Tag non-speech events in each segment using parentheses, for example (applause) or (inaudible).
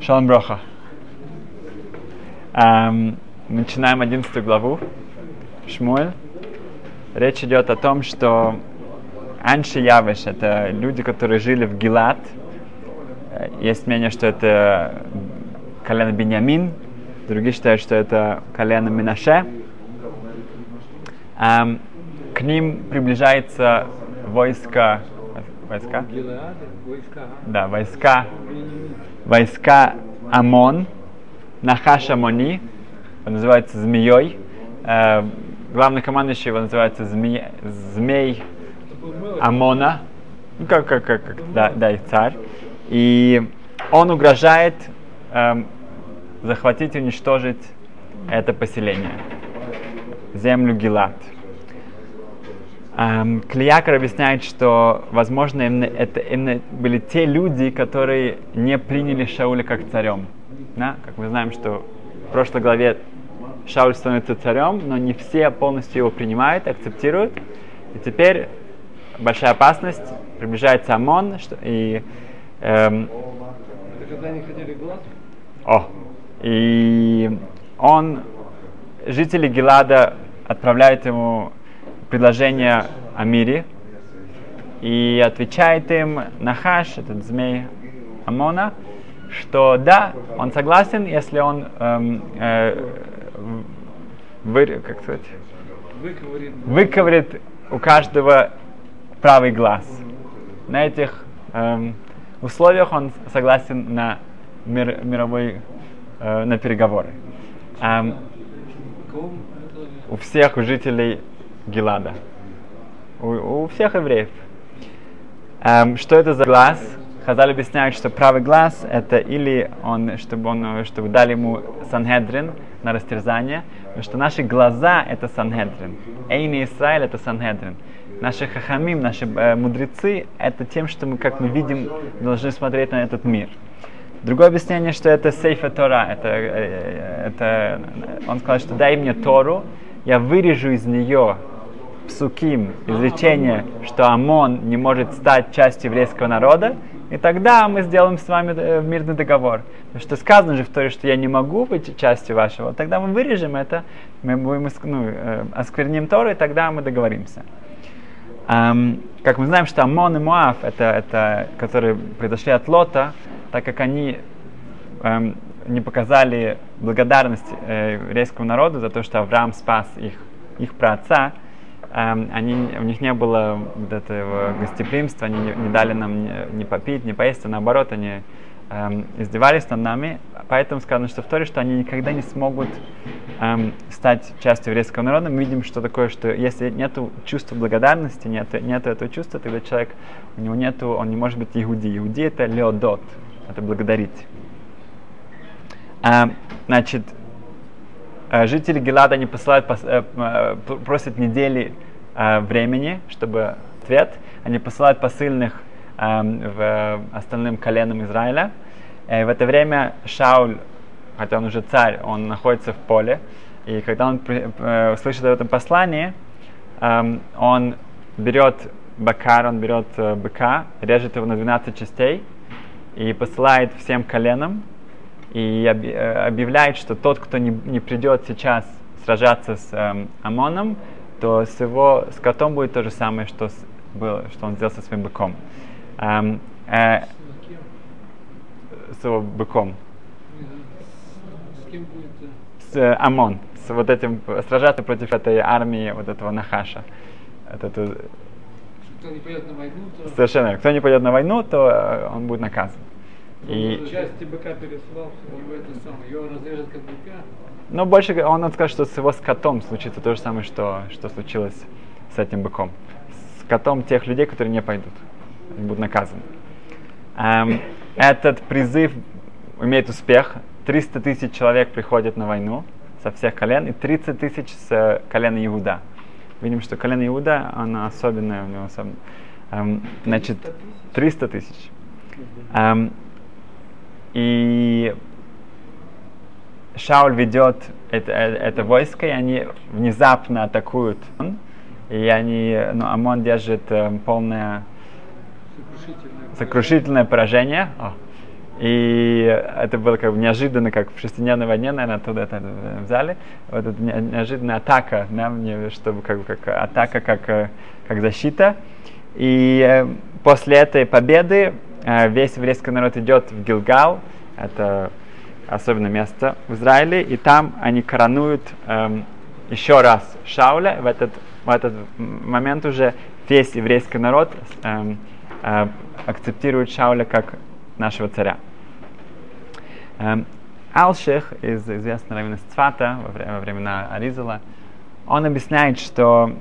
Шалом Броха. Эм, начинаем 11 главу. Шмуэль. Речь идет о том, что Анши Явеш — это люди, которые жили в Гилат. Э, Есть мнение, что это колено Беньямин. Другие считают, что это колено Минаше. Эм, к ним приближается войско... Войска? Да, войска войска Амон, Нахаш Амони, он называется змеей. Э, главный командующий его называется змей, змей Амона, ну как, как, как, как да, да, их царь. И он угрожает эм, захватить и уничтожить это поселение, землю Гилат. Клиякар объясняет, что, возможно, именно это именно были те люди, которые не приняли Шауля как царем. Да? Как мы знаем, что в прошлой главе Шауль становится царем, но не все полностью его принимают, акцептируют. И теперь большая опасность, приближается ОМОН, что, и... Эм, Это когда они хотели глаз? о, и он, жители Гелада отправляют ему предложение о мире и отвечает им Нахаш, этот змей Амона, что да, он согласен, если он эм, э, вы, как сказать, Выковырит. выковырит у каждого правый глаз. На этих эм, условиях он согласен на мир, мировой, э, на переговоры. Эм, у всех у жителей Гелада. У, у всех евреев. Эм, что это за глаз? Хазаль объясняет, что правый глаз это или он, чтобы он, э, чтобы дали ему Санхедрин на растерзание, потому что наши глаза это Санхедрин. Эйни Израиль это Санхедрин. Наши хахамим, наши э, мудрецы, это тем, что мы, как мы видим, должны смотреть на этот мир. Другое объяснение, что это Сейфа Тора. Это, э, это, он сказал, что дай мне Тору, я вырежу из нее псуким, изречение, что ОМОН не может стать частью еврейского народа, и тогда мы сделаем с вами э, мирный договор. Потому что сказано же в Торе, что я не могу быть частью вашего. Тогда мы вырежем это, мы будем ну, э, оскверним Тору, и тогда мы договоримся. Ам, как мы знаем, что Амон и Муав, это, это, которые произошли от Лота, так как они эм, не показали благодарность э, еврейскому народу за то, что Авраам спас их, их праотца, они, у них не было вот этого гостеприимства, они не, не дали нам ни, ни попить, ни поесть, а наоборот, они эм, издевались над нами. Поэтому сказано, что в Торе, что они никогда не смогут эм, стать частью еврейского народа. Мы видим, что такое, что если нет чувства благодарности, нет, нет этого чувства, тогда человек, у него нету, он не может быть иуди. Иуди это леодот, это благодарить. А, значит, жители Гелада не посылают, пос- э, э, просят недели э, времени, чтобы ответ. Они посылают посыльных эм, в остальным коленам Израиля. И в это время Шауль, хотя он уже царь, он находится в поле. И когда он э, слышит об этом послании, эм, он берет бакар, он берет э, быка, режет его на 12 частей и посылает всем коленам и э, объявляет, что тот, кто не, не придет сейчас сражаться с эм, ОМОНом, то с его скотом будет то же самое, что, с- было, что он сделал со своим быком. Эм, э, с его быком. С кем будет? С э, ОМОН. С вот этим, сражаться против этой армии, вот этого Нахаша. Это- это Кто не пойдет на войну, то совершенно. Кто не пойдет на войну, то э, он будет наказан. И, части быка переслал, его это самое, его разрежет как быка. но больше г- он скажет, что с его скотом случится то же самое, что, что случилось с этим быком. С котом тех людей, которые не пойдут. Они будут наказаны. Эм, этот призыв имеет успех. 300 тысяч человек приходят на войну со всех колен и 30 тысяч с э, колена Иуда. Видим, что колено Иуда, оно особенное, у него особенно. Эм, значит, 300 тысяч. Эм, и Шауль ведет это, э- это войско, и они внезапно атакуют. И они, ну, Амон держит э, полное Сокрушительное. сокрушительное поражение. О. И это было как бы неожиданно, как в шестидневной войне, наверное, оттуда это взяли. Вот эта неожиданная атака, да, мне, чтобы как, как атака, как, э, как защита. И э, после этой победы э, весь еврейский народ идет в Гилгал, это особенное место в Израиле, и там они коронуют эм, еще раз Шауля. В этот, в этот момент уже весь еврейский народ эм, э, акцептирует Шауля как нашего царя. Эм, Алших из известного равина Цвата во, во времена Аризала, он объясняет, что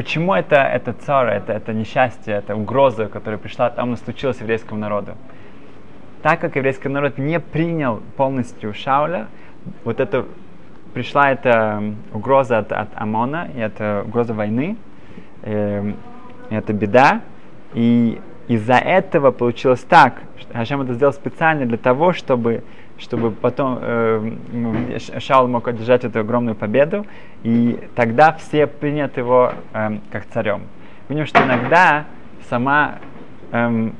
почему это, это царь, это, это несчастье, это угроза, которая пришла, там случилось еврейскому народу. Так как еврейский народ не принял полностью Шауля, вот это пришла эта угроза от, от Амона, и это угроза войны, э, это беда, и из-за этого получилось так, что Хашем это сделал специально для того, чтобы, чтобы потом э, Шаул мог одержать эту огромную победу, и тогда все принят его э, как царем. Видим, что иногда сама, э,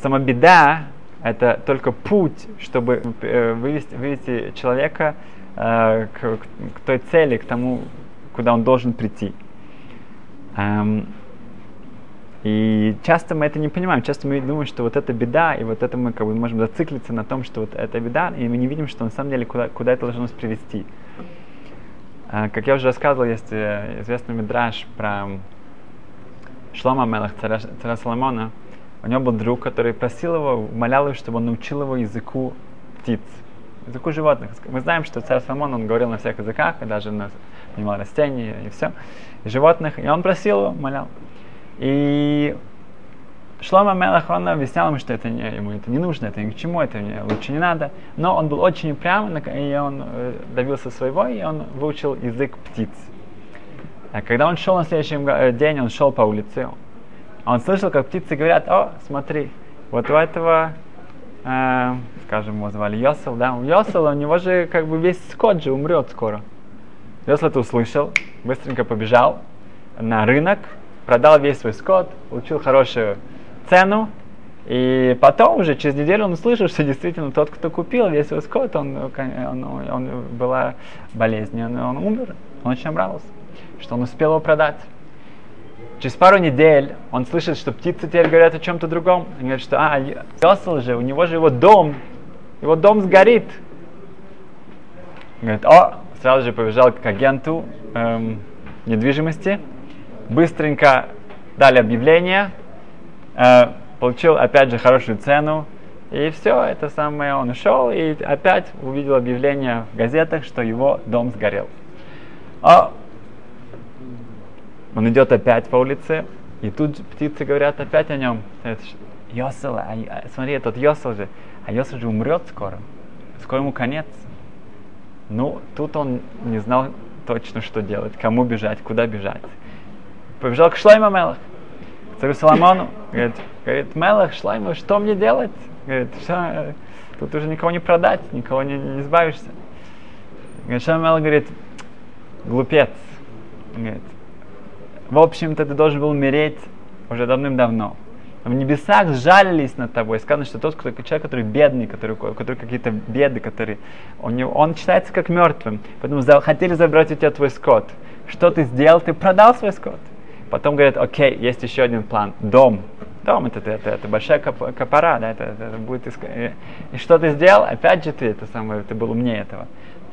сама беда это только путь, чтобы э, вывести, вывести человека э, к, к той цели, к тому, куда он должен прийти. Эм, и часто мы это не понимаем, часто мы думаем, что вот это беда, и вот это мы как бы можем зациклиться на том, что вот это беда, и мы не видим, что на самом деле куда, куда это должно нас привести. А, как я уже рассказывал, есть э, известный мидраж про Шлома Мелах, царя, царя Соломона. У него был друг, который просил его, умолял его, чтобы он научил его языку птиц, языку животных. Мы знаем, что царь Соломон, он говорил на всех языках, и даже на, понимал растения и все, и животных. И он просил его, умолял. И Шлома Мелах, он объяснял ему, что это не, ему это не нужно, это ни к чему, это не, лучше не надо. Но он был очень упрям, и он э, добился своего, и он выучил язык птиц. А когда он шел на следующий э, день, он шел по улице, он слышал, как птицы говорят, о, смотри, вот у этого, э, скажем, его звали Йосел, да, у Йосела, у него же как бы весь скот же умрет скоро. Йосел это услышал, быстренько побежал на рынок, продал весь свой скот, получил хорошую цену, и потом уже через неделю он услышал, что действительно тот, кто купил весь свой скот, он, он, он, была болезнь, он, он умер, он очень обрадовался, что он успел его продать. Через пару недель он слышит, что птицы теперь говорят о чем-то другом. Они говорят, что а, Йосел же, у него же его дом, его дом сгорит. Он говорит, о, сразу же побежал к агенту эм, недвижимости, быстренько дали объявление, э, получил опять же хорошую цену, и все, это самое, он ушел и опять увидел объявление в газетах, что его дом сгорел. А он идет опять по улице, и тут птицы говорят опять о нем. Йосел, а, а, смотри, этот Йосел же, а Йосел же умрет скоро, скоро ему конец. Ну, тут он не знал точно, что делать, кому бежать, куда бежать побежал к Шлайма Мелах, к царю Соломону. Говорит, говорит Мелах, Шлайма, что мне делать? Говорит, все, э, тут уже никого не продать, никого не, не избавишься. Говорит, Шлайма Мелах говорит, глупец. Говорит, в общем-то, ты должен был умереть уже давным-давно. В небесах сжалились над тобой. Сказано, что тот кто, человек, который бедный, который, у которого какие-то беды, который, он, он считается как мертвым. Поэтому за, хотели забрать у тебя твой скот. Что ты сделал? Ты продал свой скот. Потом говорят, окей, есть еще один план, дом. Дом это, это, это большая коп, копора, да, это, это будет иск... И что ты сделал? Опять же ты это самое, ты был умнее этого.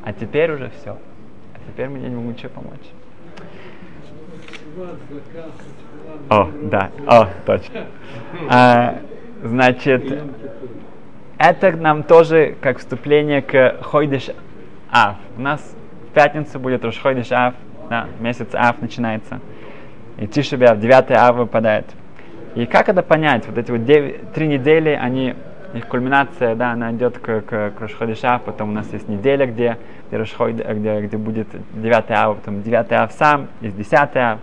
А теперь уже все. А теперь мне не могу ничего помочь. О, да, о, точно. А, значит, это нам тоже как вступление к Хойдеш Ав. У нас в пятницу будет Рошхойдеш Ав, да, месяц Ав начинается и Тишебиав, 9 ав выпадает. И как это понять? Вот эти вот 9, три недели, они, их кульминация, да, она идет к, к, к Рошходиша, потом у нас есть неделя, где, где, Рошход, где, где будет 9 ав, потом 9 ав сам, есть 10 ав,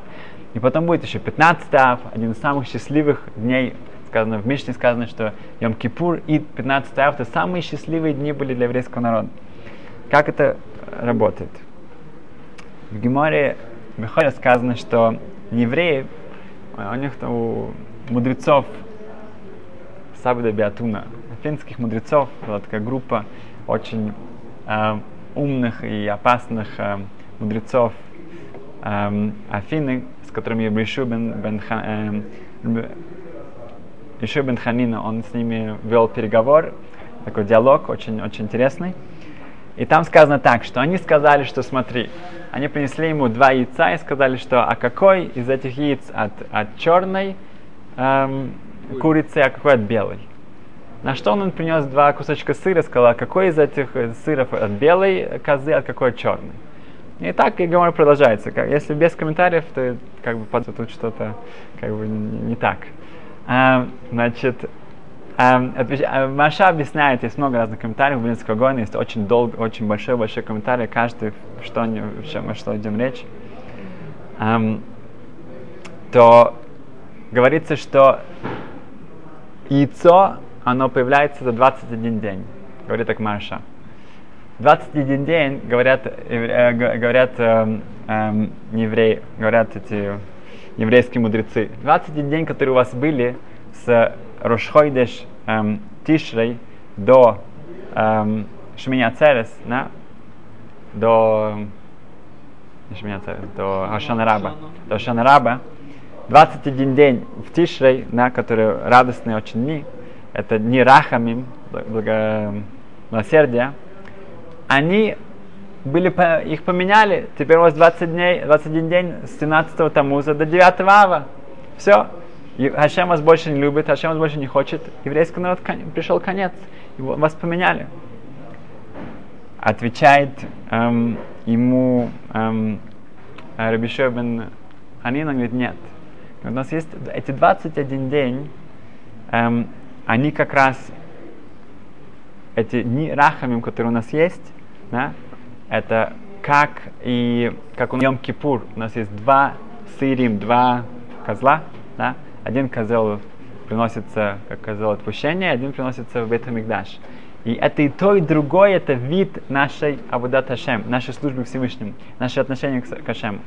и потом будет еще 15 ав, один из самых счастливых дней, сказано в Мишне сказано, что Йом Кипур и 15 ав это самые счастливые дни были для еврейского народа. Как это работает? В Геморе Бехоре сказано, что евреи, у них там у мудрецов Сабда Биатуна, финских мудрецов, была такая группа очень э, умных и опасных э, мудрецов э, Афины, с которыми Ишу бен, бен, э, Ишу бен Ханина, он с ними вел переговор, такой диалог очень, очень интересный. И там сказано так, что они сказали, что смотри, они принесли ему два яйца и сказали, что а какой из этих яиц от, от черной эм, курицы, а какой от белой. На что он принес два кусочка сыра, сказал, а какой из этих сыров от белой козы, а какой от черной. И так и говорю продолжается. Как, если без комментариев, то как бы тут что-то как бы не так. А, значит, Маша объясняет, есть много разных комментариев, в Блинского Гона есть очень долго, очень большой-большой комментарий, каждый, что, что, что идем речь. То говорится, что яйцо, оно появляется за 21 день, говорит так Маша. 21 день, говорят, э, говорят э, э, евреи, говорят эти еврейские мудрецы. 21 день, которые у вас были с Рошхойдеш эм, Тишрей до эм, Шминя Церес, да? до Шминя Церес, до Ашанараба, до Ашанараба, 21 день в Тишрей, да, которые радостные очень дни, это дни Рахамим, благо, милосердия, они были, их поменяли, теперь у вас 20 дней, 21 день с 17 Тамуза до 9 Ава. Все, Хашем вас больше не любит, Хашем вас больше не хочет. Еврейский народ пришел конец, его, вас поменяли. Отвечает эм, ему эм, Рабишой бен Анина, говорит, нет, у нас есть эти 21 день, эм, они как раз, эти дни рахамим, которые у нас есть, да, это как и как у Йом-Кипур, у нас есть два сырим, два козла, да, один козел приносится как козел отпущения, один приносится в Бетамикдаш. И это и то, и другое, это вид нашей Абудат Хашем, нашей службы Всевышнему, наше отношение к Хашему.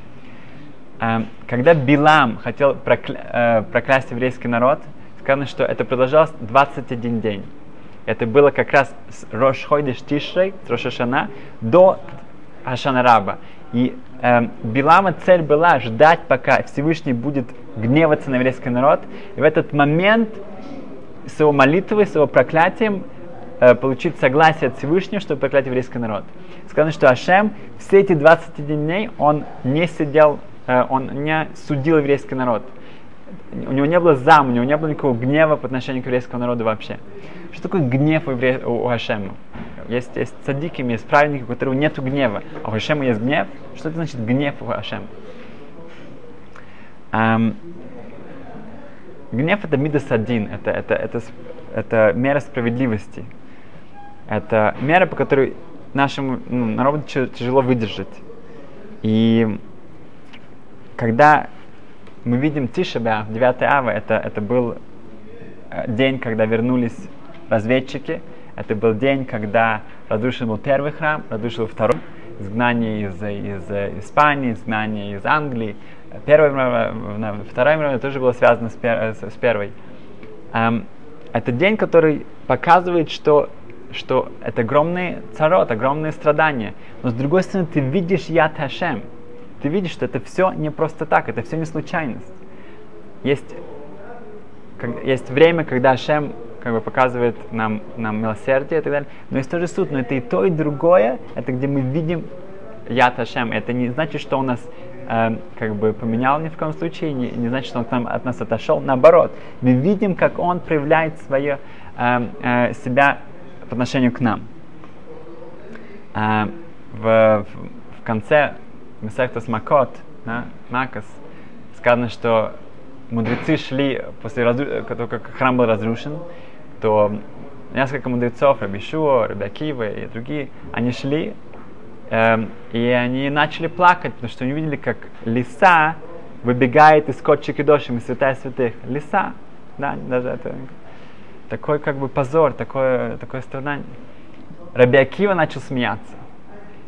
Эм, когда Билам хотел прокля- э, проклясть еврейский народ, сказано, что это продолжалось 21 день. Это было как раз с Рошхойдеш Тишрей, с Рошашана, до Ашанараба. И э, Билама цель была ждать, пока Всевышний будет гневаться на еврейский народ. И в этот момент с его молитвой, с его проклятием э, получить согласие от Всевышнего, чтобы проклять еврейский народ. Сказано, что Ашем все эти 21 дней он не сидел Э, он не судил еврейский народ. У него не было зам, у него не было никакого гнева по отношению к еврейскому народу вообще. Что такое гнев у, евре... у Хашема? Есть, есть цадики, есть праведники, у которых нет гнева, а у Хашема есть гнев. Что это значит гнев у Хашема? Um, гнев это мидас один, это, это, это, это мера справедливости. Это мера, по которой нашему ну, народу тяжело выдержать. И когда мы видим Тишеба, 9 ава, это, это был э, день, когда вернулись разведчики, это был день, когда разрушен был первый храм, разрушил второй, изгнание из, из Испании, изгнание из Англии. Первая мировая, Вторая мировая тоже была связана с, пер, с, с первой. Um, это день, который показывает, что, что это огромный царот, огромные страдания. Но с другой стороны, ты видишь Яд Хашем ты видишь, что это все не просто так, это все не случайность. Есть, как, есть время, когда Шем как бы показывает нам, нам милосердие и так далее, но есть тоже суд, но это и то, и другое, это где мы видим Яд Хашем. Это не значит, что он нас э, как бы поменял ни в коем случае, не, не значит, что он к от нас отошел. Наоборот, мы видим, как он проявляет свое, э, э, себя по отношению к нам. Э, в, в конце Месехтас Макот, да, Макас, сказано, что мудрецы шли после разру... как храм был разрушен, то несколько мудрецов, Рабишуа, Рабиакива и другие, они шли, э, и они начали плакать, потому что они видели, как лиса выбегает из котчики дошим, из святая святых. Лиса, да, даже это такой как бы позор, такое, такое страдание. Рабиакива начал смеяться.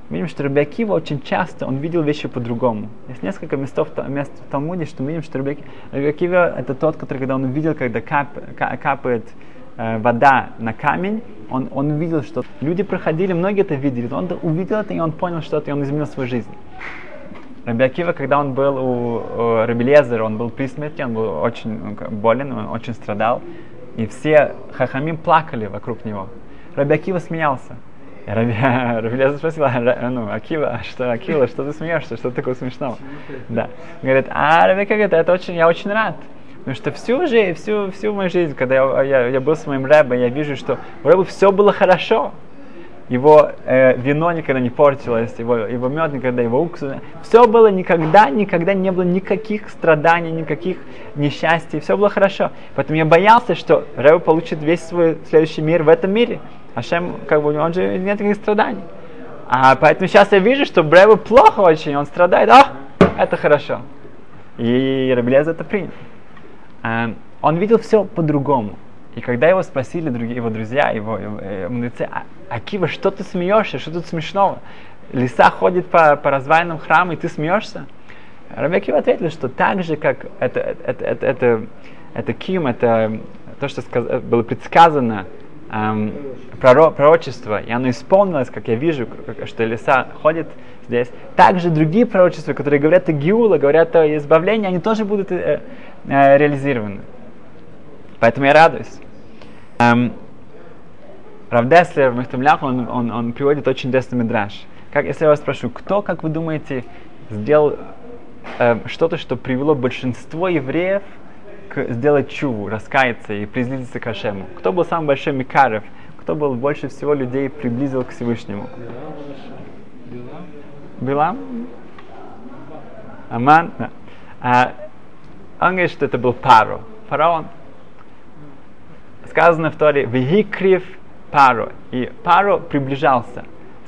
мы видим, что Рабиакива очень часто, он видел вещи по-другому. Есть несколько местов, мест в Талмуде, что мы видим, что Рабиакива это тот, который, когда он увидел, когда кап, капает вода на камень, он, он увидел, что люди проходили, многие это видели, он увидел это, и он понял что-то, и он изменил свою жизнь. Рабиакива, когда он был у, у Рабелезера, он был при смерти, он был очень болен, он очень страдал, и все хахамим плакали вокруг него. Рабиакива смеялся. Рабелезер (laughs) спросил, а, ну, Акива, а что, Акила, что ты смеешься, что такое смешного? Да. Говорит, а Рабиакива говорит, это очень, я очень рад. Потому что всю жизнь, всю, всю мою жизнь, когда я, я, я был с моим рэбом, я вижу, что у рэба все было хорошо. Его э, вино никогда не портилось, его, его мед никогда, его уксус. Все было никогда, никогда не было никаких страданий, никаких несчастий. Все было хорошо. Поэтому я боялся, что Рэба получит весь свой следующий мир в этом мире. А Шем, как бы, он же нет никаких страданий. А поэтому сейчас я вижу, что Рэба плохо очень, он страдает. А, это хорошо. И Рабелез это принял. Эм, он видел все по-другому. И когда его спросили другие его друзья, его, его э, мудрецы, а, Акива, что ты смеешься, что тут смешного? Лиса ходит по, по развалинам храма, и ты смеешься? Раби Акива ответил, что так же, как это, это, это, это, это ким, это то, что сказ, было предсказано эм, проро, пророчество, и оно исполнилось, как я вижу, что лиса ходит здесь. Также другие пророчества, которые говорят о Гиула, говорят о избавлении, они тоже будут э, э, реализированы. Поэтому я радуюсь. Эм, Рав Деслер в Мехтамлях, он, он, он приводит очень интересный мидраж. Как, если я вас спрошу, кто, как вы думаете, сделал э, что-то, что привело большинство евреев к сделать чуву, раскаяться и приблизиться к Ашему? Кто был самый большой Микарев? Кто был больше всего людей приблизил к Всевышнему? Билам? Аман? Да. А, он говорит, что это был Паро. Фараон сказано в Торе, «Вегикрив пару». И пару приближался.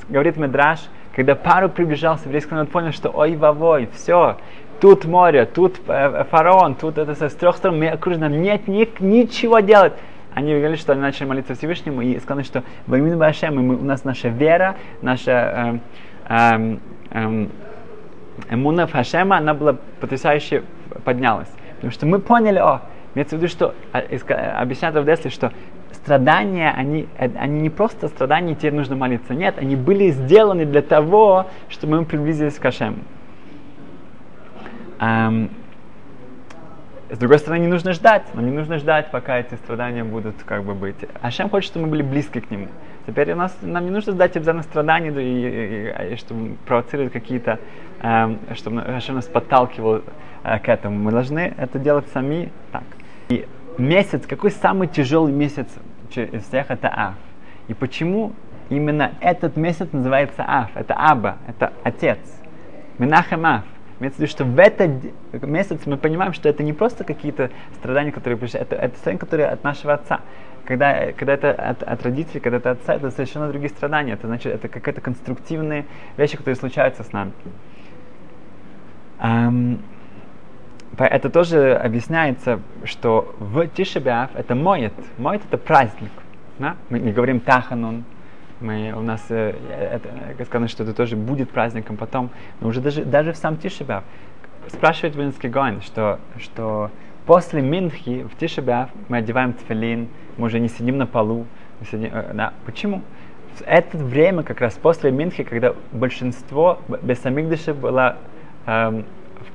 Говорит Медраж, когда пару приближался, еврейский народ понял, что ой вовой, все, тут море, тут э, фараон, тут это с трех сторон окружены, нет ни, ничего делать. Они говорили, что они начали молиться Всевышнему и сказали, что имя Башем, мы, у нас наша вера, наша э, э, э, эмуна Хашема, она была потрясающе поднялась. Потому что мы поняли, о, Имеется в виду, что а, объясняет в Десле, что страдания, они, э, они не просто страдания, теперь нужно молиться. Нет, они были сделаны для того, чтобы мы приблизились к Ашему. Эм, с другой стороны, не нужно ждать. Нам не нужно ждать, пока эти страдания будут как бы быть. Ашем хочет, чтобы мы были близки к Нему. Теперь у нас, нам не нужно ждать обязательно страданий, и, и, и, и чтобы провоцировать какие-то, эм, чтобы Ашем нас подталкивал э, к этому. Мы должны это делать сами так. И месяц, какой самый тяжелый месяц из всех, это Аф. И почему именно этот месяц называется Аф? Это Аба, это отец. Минахем Аф. Имеется в виду, что в этот месяц мы понимаем, что это не просто какие-то страдания, которые пришли, это, это страдания, которые от нашего отца. Когда, когда это от, от родителей, когда это от отца, это совершенно другие страдания. Это значит, это какие-то конструктивные вещи, которые случаются с нами. Это тоже объясняется, что в Тишебиав это моет. Моет это праздник. Да? Мы не говорим Таханун. Мы, у нас э, это, сказано, что это тоже будет праздником потом. Но уже даже, даже в сам Тишебиав. Спрашивает Винский Гойн, что, что после Минхи в Тишебиав мы одеваем тфилин, мы уже не сидим на полу. Сидим, э, да. Почему? В это время, как раз после Минхи, когда большинство самих было эм,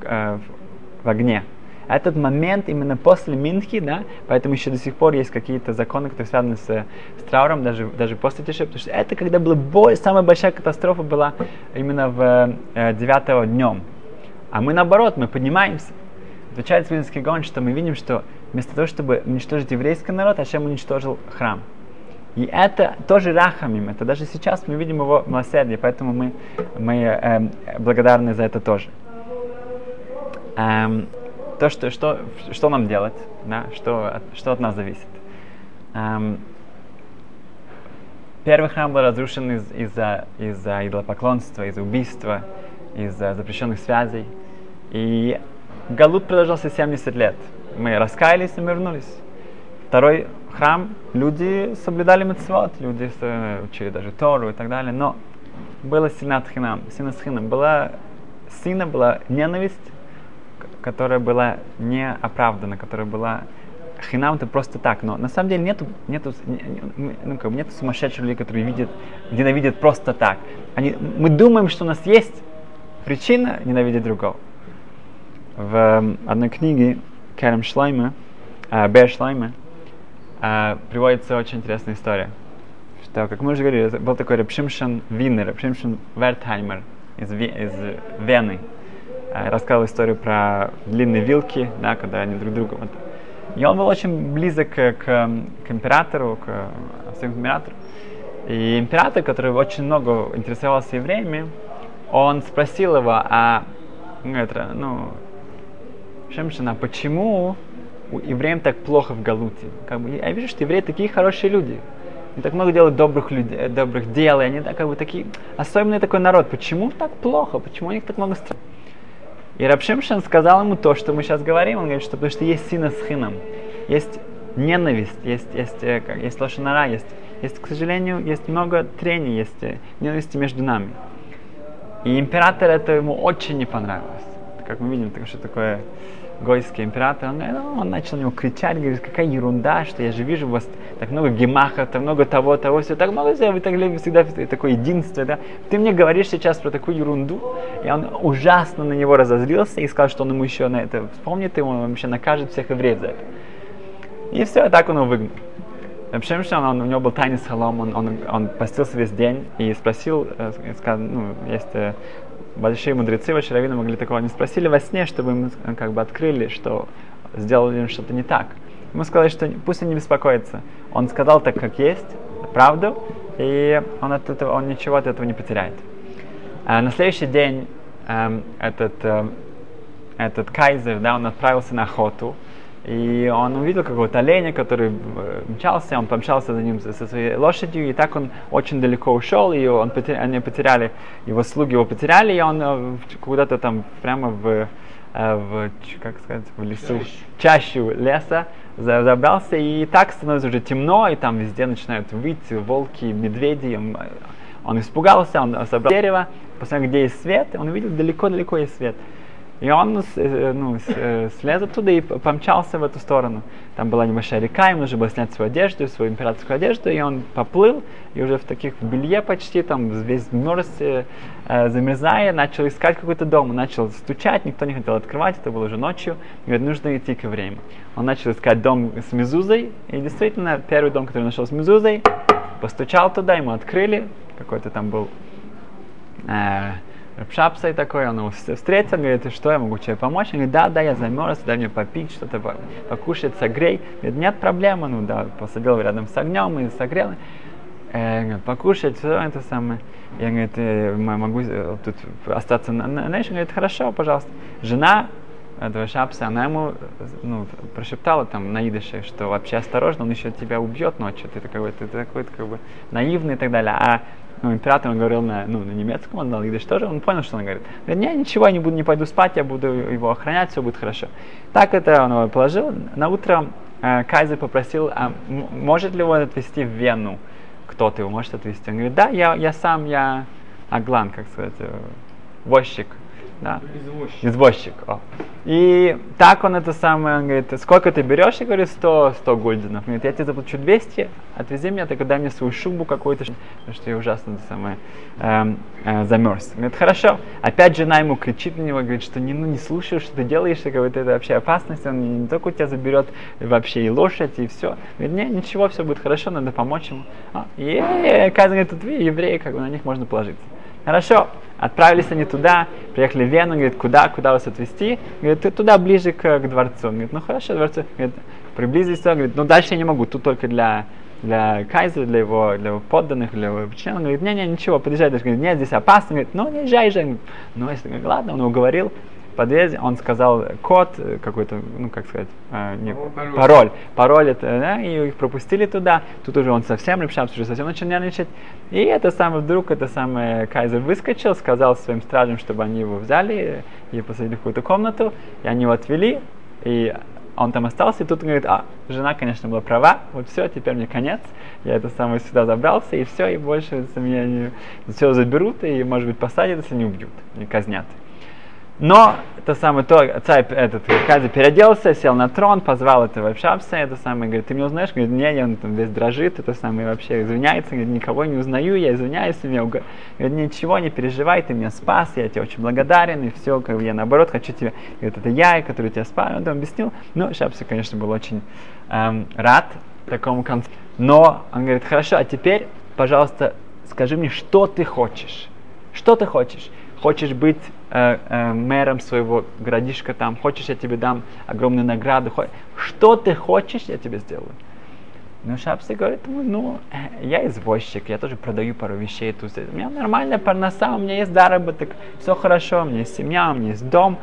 э, в огне. Этот момент именно после Минхи, да, поэтому еще до сих пор есть какие-то законы, которые связаны с, с трауром, даже, даже после Тиши, потому что это когда была бой, самая большая катастрофа была именно в э, 9 днем. А мы наоборот, мы поднимаемся. Отвечает Свидинский гон, что мы видим, что вместо того, чтобы уничтожить еврейский народ, Ашем уничтожил храм. И это тоже рахамим, это даже сейчас мы видим его милосердие, поэтому мы, мы э, благодарны за это тоже эм, то, что, что, что нам делать, да, что, что от нас зависит. Эм, первый храм был разрушен из, из-за, из-за идолопоклонства, из-за убийства, из-за запрещенных связей. И Галут продолжался 70 лет. Мы раскаялись и мы вернулись. Второй храм, люди соблюдали мецвод, люди учили даже Тору и так далее, но было синат хинам, синат. Была сына, была ненависть, которая была не оправдана, которая была хинам это просто так, но на самом деле нету, нету, ну, как бы нету сумасшедших людей, которые видят, ненавидят просто так. Они, мы думаем, что у нас есть причина ненавидеть другого. В эм, одной книге Керем Шлайма, э, Бер Шлайма, э, приводится очень интересная история. Что, как мы уже говорили, был такой Репшимшин Винер, Репшимшин Вертхаймер из, из Вены. Э, рассказал историю про длинные вилки, да, когда они друг другу вот, и он был очень близок к, к, императору, к своему императору. И император, который очень много интересовался евреями, он спросил его, а ну, это, ну, Шемшина, почему у евреям так плохо в Галуте? Как бы, я вижу, что евреи такие хорошие люди. Они так много делают добрых, людей, добрых дел, и они как бы такие особенный такой народ. Почему так плохо? Почему у них так много стран? И Рабшимшин сказал ему то, что мы сейчас говорим. Он говорит, что потому что есть сина с хином, есть ненависть, есть, есть, э, есть лошанара, есть, есть, к сожалению, есть много трений, есть э, ненависти между нами. И император это ему очень не понравилось. Как мы видим, так, что такое гойский император, он, ну, он начал на него кричать, говорит, какая ерунда, что я же вижу у вас так много гемахов, так много того, того, все, так много всего, вы так всегда такое единство, да. Ты мне говоришь сейчас про такую ерунду, и он ужасно на него разозлился и сказал, что он ему еще на это вспомнит, и он вообще накажет всех евреев за это. И все, так он его выгнал. Вообще, он, он, у него был тайный салом, он, он, он постился весь день и спросил, э, сказал, ну, есть э, большие мудрецы, ваши раввины могли такого не спросили во сне, чтобы им э, как бы открыли, что сделали что-то не так. Ему сказали, что пусть он не беспокоится. Он сказал так, как есть, правду, и он, от этого, он ничего от этого не потеряет. А на следующий день эм, этот, э, этот кайзер, да, он отправился на охоту, и он увидел какого-то оленя, который э, мчался, он помчался за ним со своей лошадью, и так он очень далеко ушел, и он потерял, они потеряли, его слуги его потеряли, и он э, куда-то там прямо в, э, в как сказать, в лесу, чащу леса забрался, и так становится уже темно, и там везде начинают выйти волки, медведи, он, испугался, он собрал дерево, посмотрел, где есть свет, он увидел далеко-далеко есть свет. И он э, ну, э, слез оттуда и помчался в эту сторону. Там была небольшая река, ему нужно было снять свою одежду, свою императорскую одежду, и он поплыл, и уже в таких в белье почти, там весь мерз, э, замерзая, начал искать какой-то дом, начал стучать, никто не хотел открывать, это было уже ночью, и говорит, нужно идти к время. Он начал искать дом с мезузой, и действительно, первый дом, который нашел с мезузой, постучал туда, ему открыли, какой-то там был э, Рапшапсой такой, он его встретил, говорит, что я могу тебе помочь? Он говорит, да, да, я замерз, дай мне попить, что-то покушать, согрей. Говорит, нет проблемы, ну да, посадил рядом с огнем и согрел. Э, покушать, все это самое. Я, говорит, э, могу э, тут остаться на, на, на говорит, хорошо, пожалуйста. Жена этого шапса, она ему ну, прошептала там на идыше, что вообще осторожно, он еще тебя убьет ночью, ты такой, ты такой, как бы наивный и так далее. А ну, император он говорил на, ну, на немецком, он знал идыш тоже, он понял, что он говорит. Говорит, не, ничего, я не буду, не пойду спать, я буду его охранять, все будет хорошо. Так это он его положил. На утро э, Кайзер попросил, а может ли его отвезти в Вену? Кто-то его может отвезти? Он говорит, да, я, я сам, я аглан, как сказать, э, возчик. Да. Извозчик. Извозчик. О. И так он это самое, он говорит, сколько ты берешь? Я говорю, 100, 100 гульденов. Он говорит, я тебе заплачу 200, отвези меня, только дай мне свою шубу какую-то, потому что я ужасно это самое, эм, э, замерз. Он говорит, хорошо. Опять жена ему кричит на него, говорит, что не, ну, не слушай, что ты делаешь, говорит, это вообще опасность, он не, только у тебя заберет вообще и лошадь, и все. Говорит, не, ничего, все будет хорошо, надо помочь ему. А, и, оказывается, тут евреи, как бы на них можно положиться. Хорошо, отправились они туда, приехали в Вену, говорит, куда, куда вас отвезти? Говорит, туда ближе к, к дворцу. Он говорит, ну хорошо, дворцу. Говорит, приблизились, говорит, ну дальше я не могу, тут только для, для кайзера, для его, для его подданных, для его членов. Он говорит, не-не, ничего, подъезжай. Даже говорит, нет, здесь опасно. Он говорит, ну не езжай же. Ну, если, ладно, он уговорил подъезде, он сказал код э, какой-то, ну как сказать, э, не, пароль. пароль, пароль это, да, и их пропустили туда, тут уже он совсем репшапс, уже совсем начал нервничать, и это самый вдруг, это самый Кайзер выскочил, сказал своим стражам, чтобы они его взяли и посадили в какую-то комнату, и они его отвели, и он там остался, и тут он говорит, а, жена, конечно, была права, вот все, теперь мне конец, я это самое сюда забрался, и все, и больше меня не, все заберут, и, может быть, посадят, если не убьют, не казнят. Но это самое то, царь этот Кази переоделся, сел на трон, позвал этого Шапса, это самое, говорит, ты меня узнаешь? Говорит, не, он там весь дрожит, это самое вообще извиняется, говорит, никого не узнаю, я извиняюсь, меня говорит, ничего, не переживай, ты меня спас, я тебе очень благодарен, и все, как бы я наоборот хочу тебя, говорит, это я, который тебя спас, он там объяснил, ну, Шапса, конечно, был очень эм, рад такому концу, но он говорит, хорошо, а теперь, пожалуйста, скажи мне, что ты хочешь, что ты хочешь, хочешь быть э, э, мэром своего городишка там, хочешь, я тебе дам огромную награду, что ты хочешь, я тебе сделаю. Ну, Шапси говорит, ну, э, я извозчик, я тоже продаю пару вещей тут. У меня нормальная парноса, у меня есть заработок, все хорошо, у меня есть семья, у меня есть дом.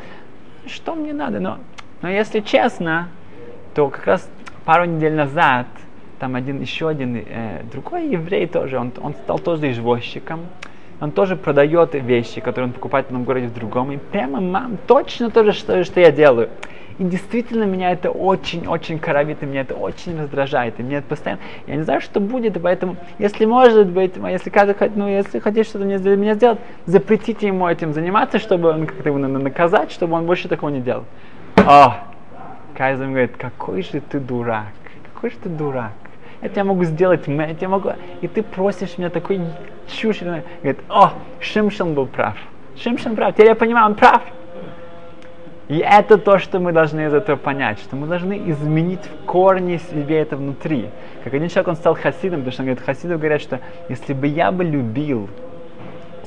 Что мне надо? Но, но если честно, то как раз пару недель назад там один, еще один э, другой еврей тоже, он, он стал тоже извозчиком он тоже продает вещи, которые он покупает в одном городе в другом. И прямо, мам, точно то же, что, что я делаю. И действительно меня это очень-очень коровит, и меня это очень раздражает, и мне это постоянно, я не знаю, что будет, и поэтому, если может быть, если каждый, ну, если хотите что-то для меня сделать, запретите ему этим заниматься, чтобы он как-то его наказать, чтобы он больше такого не делал. О, Кайзер говорит, какой же ты дурак, какой же ты дурак я тебя могу сделать, я тебя могу... И ты просишь меня такой чушь. Говорит, о, Шимшин был прав. Шимшин прав. Теперь я понимаю, он прав. И это то, что мы должны из этого понять, что мы должны изменить в корне себе это внутри. Как один человек, он стал хасидом, потому что он говорит, хасидов говорят, что если бы я бы любил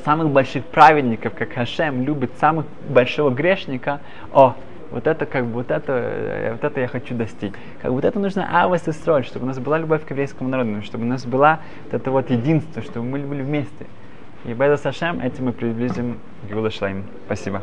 самых больших праведников, как Хашем любит самых большого грешника, о, вот это как бы, вот это, э, вот это я хочу достичь. Как вот это нужно авас и строить, чтобы у нас была любовь к еврейскому народу, чтобы у нас была вот это вот единство, чтобы мы были вместе. И Беда Сашем этим мы приблизим Геула Шлайм. Спасибо.